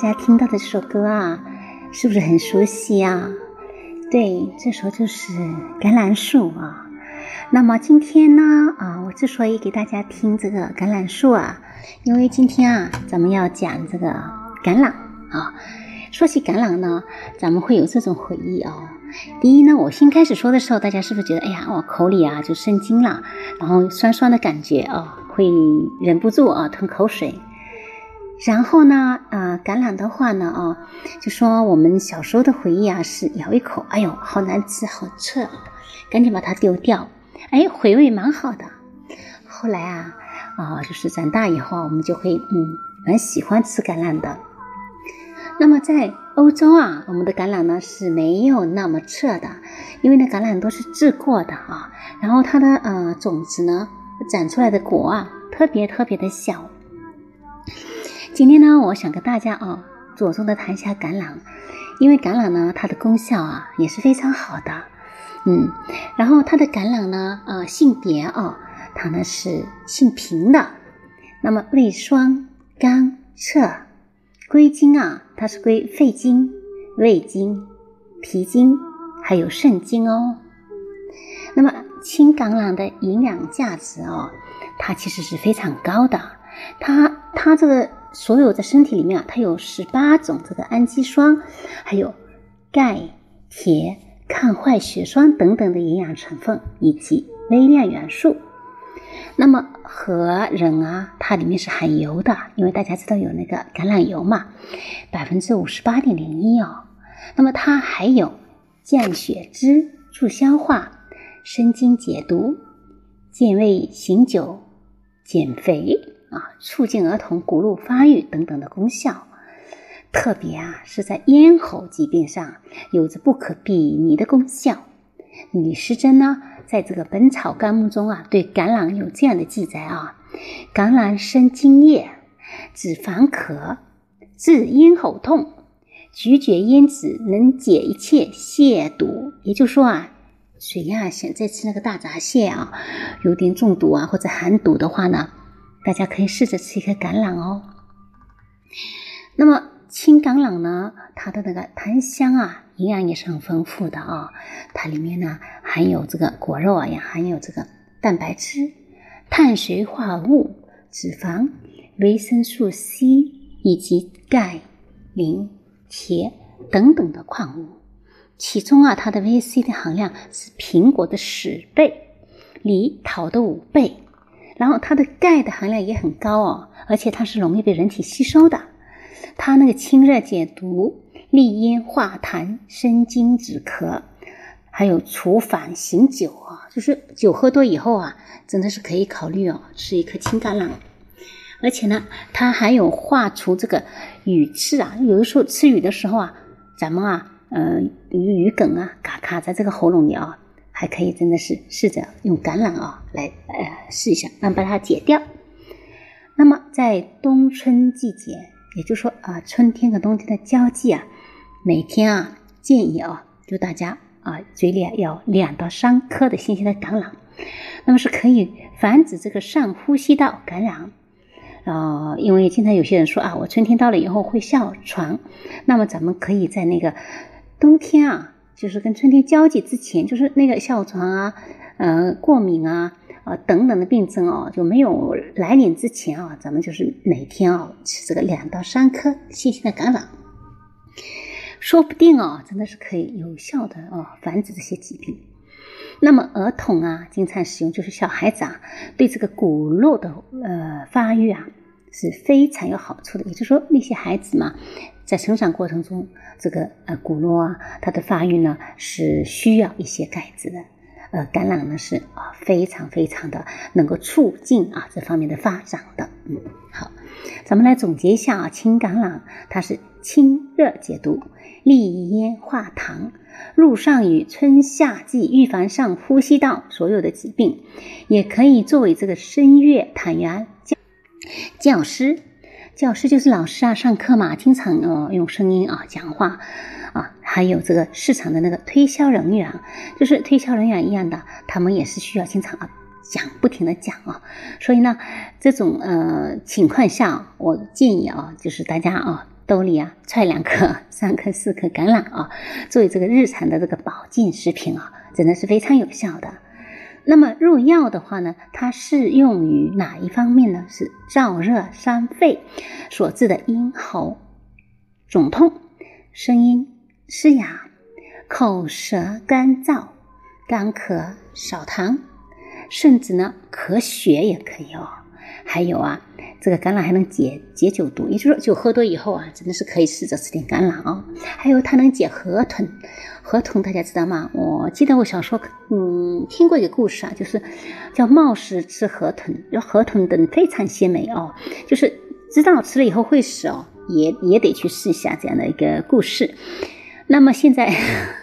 大家听到的这首歌啊，是不是很熟悉啊？对，这首就是橄榄树啊。那么今天呢，啊，我之所以给大家听这个橄榄树啊，因为今天啊，咱们要讲这个橄榄啊。说起橄榄呢，咱们会有这种回忆啊。第一呢，我先开始说的时候，大家是不是觉得，哎呀，我口里啊就生津了，然后酸酸的感觉啊，会忍不住啊吞口水。然后呢，啊，橄榄的话呢，啊，就说我们小时候的回忆啊，是咬一口，哎呦，好难吃，好涩，赶紧把它丢掉。哎，回味蛮好的。后来啊，啊，就是长大以后啊，我们就会嗯，蛮喜欢吃橄榄的。那么在欧洲啊，我们的橄榄呢是没有那么涩的，因为呢橄榄都是制过的啊，然后它的呃种子呢长出来的果啊特别特别的小。今天呢，我想跟大家啊着重的谈一下橄榄，因为橄榄呢它的功效啊也是非常好的，嗯，然后它的橄榄呢呃性别啊它呢是性平的，那么胃酸甘涩。归经啊，它是归肺经、胃经、脾经，还有肾经哦。那么青橄榄的营养价值哦，它其实是非常高的。它它这个所有在身体里面啊，它有十八种这个氨基酸，还有钙、铁、抗坏血酸等等的营养成分，以及微量元素。那么核仁啊，它里面是含油的，因为大家知道有那个橄榄油嘛，百分之五十八点零一哦。那么它还有降血脂、助消化、生津解毒、健胃醒酒、减肥啊，促进儿童骨骼发育等等的功效。特别啊，是在咽喉疾病上有着不可比拟的功效。李时珍呢？在这个《本草纲目》中啊，对橄榄有这样的记载啊：橄榄生津液，止烦渴，治咽喉痛，咀嚼咽子能解一切泻毒。也就是说啊，谁呀想再吃那个大闸蟹啊，有点中毒啊或者寒毒的话呢，大家可以试着吃一颗橄榄哦。那么青橄榄呢，它的那个檀香啊。营养也是很丰富的啊，它里面呢含有这个果肉啊，也含有这个蛋白质、碳水化合物、脂肪、维生素 C 以及钙、磷、铁等等的矿物。其中啊，它的 VC 的含量是苹果的十倍，梨桃的五倍。然后它的钙的含量也很高哦，而且它是容易被人体吸收的。它那个清热解毒。利咽化痰、生津止咳，还有除烦醒酒啊，就是酒喝多以后啊，真的是可以考虑哦，吃一颗青橄榄。而且呢，它还有化除这个鱼刺啊，有的时候吃鱼的时候啊，咱们啊，呃，鱼鱼梗啊，卡卡在这个喉咙里啊，还可以真的是试着用橄榄啊来呃试一下，那把它解掉。那么在冬春季节，也就是说啊，春天和冬天的交际啊。每天啊，建议啊，就大家啊，嘴里啊要两到三颗的新鲜的橄榄，那么是可以防止这个上呼吸道感染。啊，因为经常有些人说啊，我春天到了以后会哮喘，那么咱们可以在那个冬天啊，就是跟春天交际之前，就是那个哮喘啊、呃过敏啊、啊等等的病症啊，就没有来临之前啊，咱们就是每天啊吃这个两到三颗新鲜的橄榄。说不定哦，真的是可以有效的哦防止这些疾病。那么儿童啊，经常使用，就是小孩子啊，对这个骨肉的呃发育啊是非常有好处的。也就是说，那些孩子嘛，在成长过程中，这个呃骨骼啊，它的发育呢是需要一些钙质的。呃，橄榄呢是啊非常非常的能够促进啊这方面的发展的。嗯，好，咱们来总结一下啊，青橄榄它是清热解毒。利咽化痰，入上于春夏季预防上呼吸道所有的疾病，也可以作为这个声乐坦元教教师，教师就是老师啊，上课嘛，经常呃用声音啊讲话啊，还有这个市场的那个推销人员，就是推销人员一样的，他们也是需要经常啊讲，不停的讲啊。所以呢，这种呃情况下，我建议啊，就是大家啊，兜里啊揣两颗、三颗、四颗橄榄啊，作为这个日常的这个保健食品啊，真的是非常有效的。那么入药的话呢，它适用于哪一方面呢？是燥热伤肺所致的咽喉肿痛、声音嘶哑、口舌干燥、干咳、少痰，甚至呢咳血也可以哦。还有啊。这个橄榄还能解解酒毒，也就是说酒喝多以后啊，真的是可以试着吃点橄榄啊。还有它能解河豚，河豚大家知道吗？我记得我小时候嗯听过一个故事啊，就是叫冒失吃河豚，说河豚等非常鲜美哦，就是知道吃了以后会死哦，也也得去试一下这样的一个故事。那么现在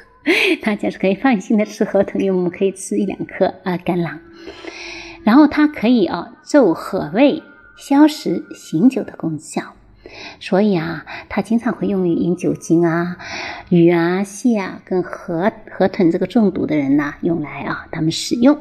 大家是可以放心的吃河豚，因为我们可以吃一两颗啊橄榄，然后它可以啊奏和胃。消食醒酒的功效，所以啊，它经常会用于饮酒精啊、鱼啊、蟹啊跟河河豚这个中毒的人呐用来啊，他们使用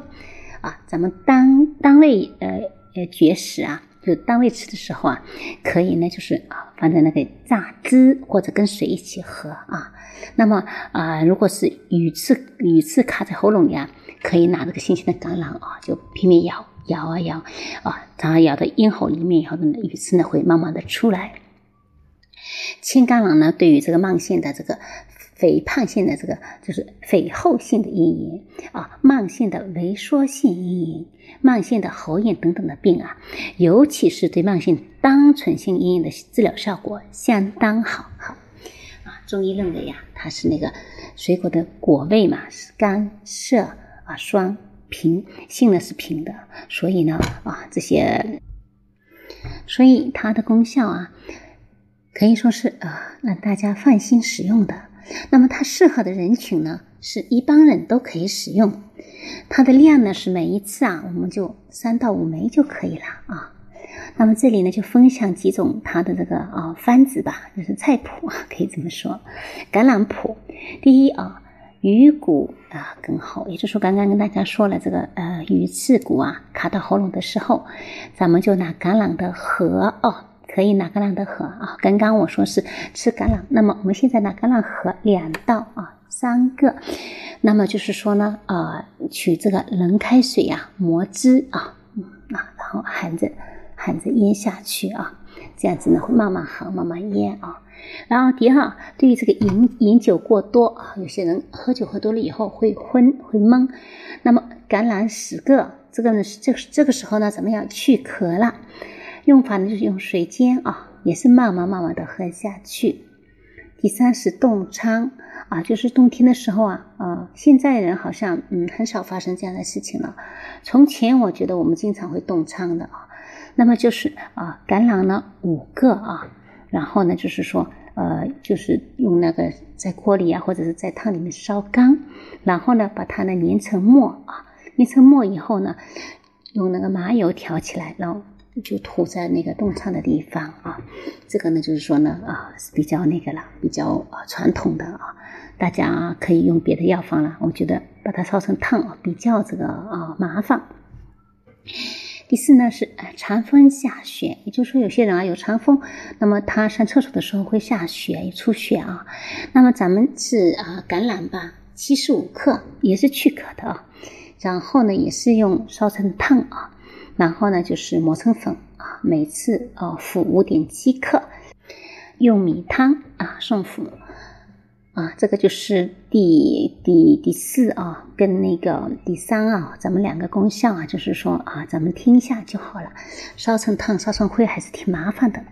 啊，咱们单单位呃呃绝食啊，就单位吃的时候啊，可以呢就是啊放在那个榨汁或者跟水一起喝啊。那么啊，如果是鱼刺鱼刺卡在喉咙里啊，可以拿这个新鲜的橄榄啊，就拼命咬。摇啊摇啊，它摇到咽喉里面以后呢，鱼刺呢会慢慢的出来。青甘蓝呢，对于这个慢性的这个肥胖性的这个就是肥厚性的咽炎啊，慢性的萎缩性咽炎、慢性的喉炎等等的病啊，尤其是对慢性单纯性咽炎的治疗效果相当好。好啊，中医认为呀，它是那个水果的果味嘛，是甘涩啊酸。平性呢是平的，所以呢啊这些，所以它的功效啊可以说是啊让大家放心使用的。那么它适合的人群呢是一般人都可以使用，它的量呢是每一次啊我们就三到五枚就可以了啊。那么这里呢就分享几种它的这个啊方子吧，就是菜谱啊可以这么说，橄榄谱。第一啊。鱼骨啊更好，也就是说，刚刚跟大家说了这个呃鱼刺骨啊卡到喉咙的时候，咱们就拿橄榄的核哦，可以拿橄榄的核啊。刚刚我说是吃橄榄，那么我们现在拿橄榄核两到啊三个，那么就是说呢啊取这个冷开水呀磨汁啊啊，然后含着含着咽下去啊，这样子呢会慢慢喝慢慢咽啊。然后第二，对于这个饮饮酒过多啊，有些人喝酒喝多了以后会昏会懵，那么橄榄十个，这个呢是这这个时候呢怎么样去壳了？用法呢就是用水煎啊，也是慢慢慢慢的喝下去。第三是冻疮啊，就是冬天的时候啊啊，现在人好像嗯很少发生这样的事情了。从前我觉得我们经常会冻疮的啊，那么就是啊橄榄呢五个啊。然后呢，就是说，呃，就是用那个在锅里啊，或者是在汤里面烧干，然后呢，把它呢碾成末啊，碾成末以后呢，用那个麻油调起来，然后就涂在那个冻疮的地方啊。这个呢，就是说呢，啊，是比较那个了，比较传统的啊，大家可以用别的药方了。我觉得把它烧成汤啊，比较这个啊麻烦。第四呢是呃长风下血，也就是说有些人啊有长风，那么他上厕所的时候会下血、出血啊。那么咱们是啊橄榄吧，七十五克，也是去壳的啊。然后呢也是用烧成汤啊，然后呢就是磨成粉啊，每次啊服五点七克，用米汤啊送服。啊，这个就是第第第四啊，跟那个第三啊，咱们两个功效啊，就是说啊，咱们听一下就好了。烧成汤、烧成灰还是挺麻烦的。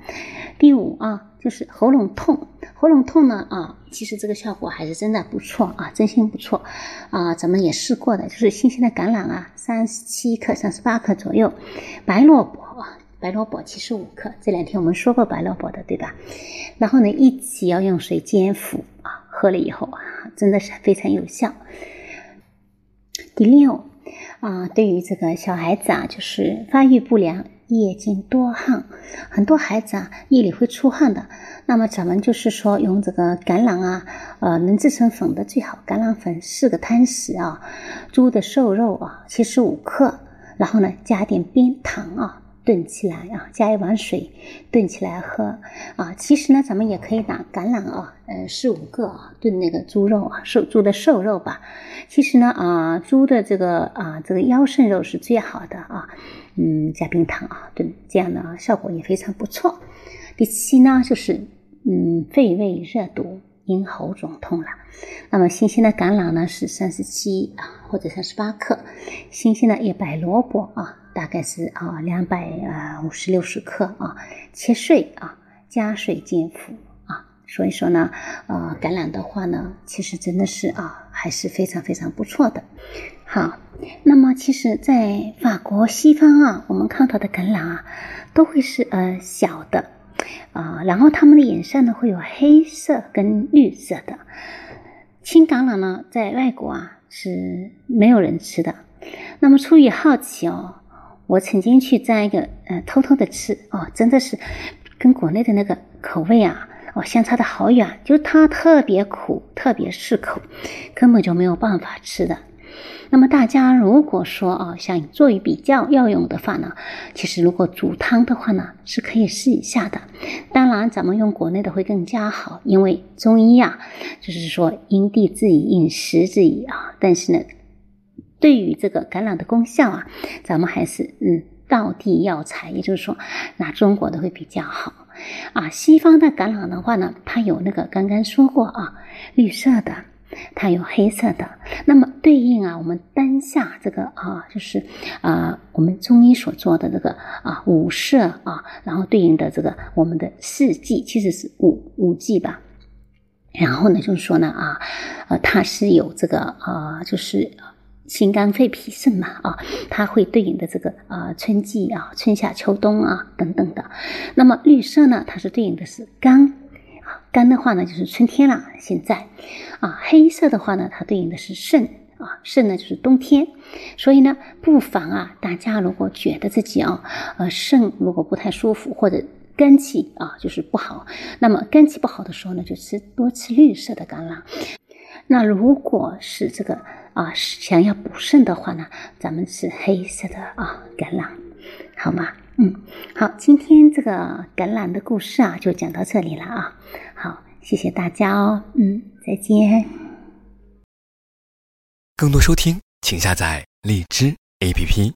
第五啊，就是喉咙痛，喉咙痛呢啊，其实这个效果还是真的不错啊，真心不错啊，咱们也试过的，就是新鲜的橄榄啊，三十七克、三十八克左右，白萝卜啊，白萝卜七十五克，这两天我们说过白萝卜的，对吧？然后呢，一起要用水煎服啊。喝了以后啊，真的是非常有效。第六啊，对于这个小孩子啊，就是发育不良、夜间多汗，很多孩子啊夜里会出汗的。那么咱们就是说用这个橄榄啊，呃，能制成粉的最好。橄榄粉四个汤匙啊，猪的瘦肉啊七十五克，然后呢加点冰糖啊。炖起来啊，加一碗水炖起来喝啊。其实呢，咱们也可以拿橄榄啊，呃，四五个啊，炖那个猪肉啊，瘦猪的瘦肉吧。其实呢，啊，猪的这个啊，这个腰肾肉是最好的啊。嗯，加冰糖啊，炖这样的效果也非常不错。第七呢，就是嗯，肺胃热毒。咽喉肿痛了，那么新鲜的橄榄呢是三十七啊或者三十八克，新鲜的叶白萝卜啊大概是啊两百啊五十六十克啊，切碎啊加水煎服啊。所以说呢，呃橄榄的话呢，其实真的是啊还是非常非常不错的。好，那么其实，在法国西方啊，我们看到的橄榄啊都会是呃小的。啊，然后它们的颜色呢会有黑色跟绿色的。青橄榄呢，在外国啊是没有人吃的。那么出于好奇哦，我曾经去摘一个，呃，偷偷的吃哦，真的是跟国内的那个口味啊，哦，相差的好远，就是它特别苦，特别适口，根本就没有办法吃的。那么大家如果说啊，想做一比较要用的话呢，其实如果煮汤的话呢，是可以试一下的。当然，咱们用国内的会更加好，因为中医呀，就是说因地制宜，饮食制宜啊。但是呢，对于这个橄榄的功效啊，咱们还是嗯，道地药材，也就是说拿中国的会比较好啊。西方的橄榄的话呢，它有那个刚刚说过啊，绿色的。它有黑色的，那么对应啊，我们当下这个啊，就是啊，我们中医所做的这个啊五色啊，然后对应的这个我们的四季，其实是五五季吧。然后呢，就是说呢啊，呃，它是有这个啊，就是心肝肺脾肾嘛啊，它会对应的这个啊春季啊，春夏秋冬啊等等的。那么绿色呢，它是对应的是肝啊。肝的话呢，就是春天了。现在，啊，黑色的话呢，它对应的是肾啊，肾呢就是冬天。所以呢，不妨啊，大家如果觉得自己啊，呃，肾如果不太舒服或者肝气啊就是不好，那么肝气不好的时候呢，就吃多吃绿色的橄榄。那如果是这个啊，想要补肾的话呢，咱们吃黑色的啊橄榄，好吗？嗯，好，今天这个橄榄的故事啊，就讲到这里了啊。好，谢谢大家哦。嗯，再见。更多收听，请下载荔枝 APP。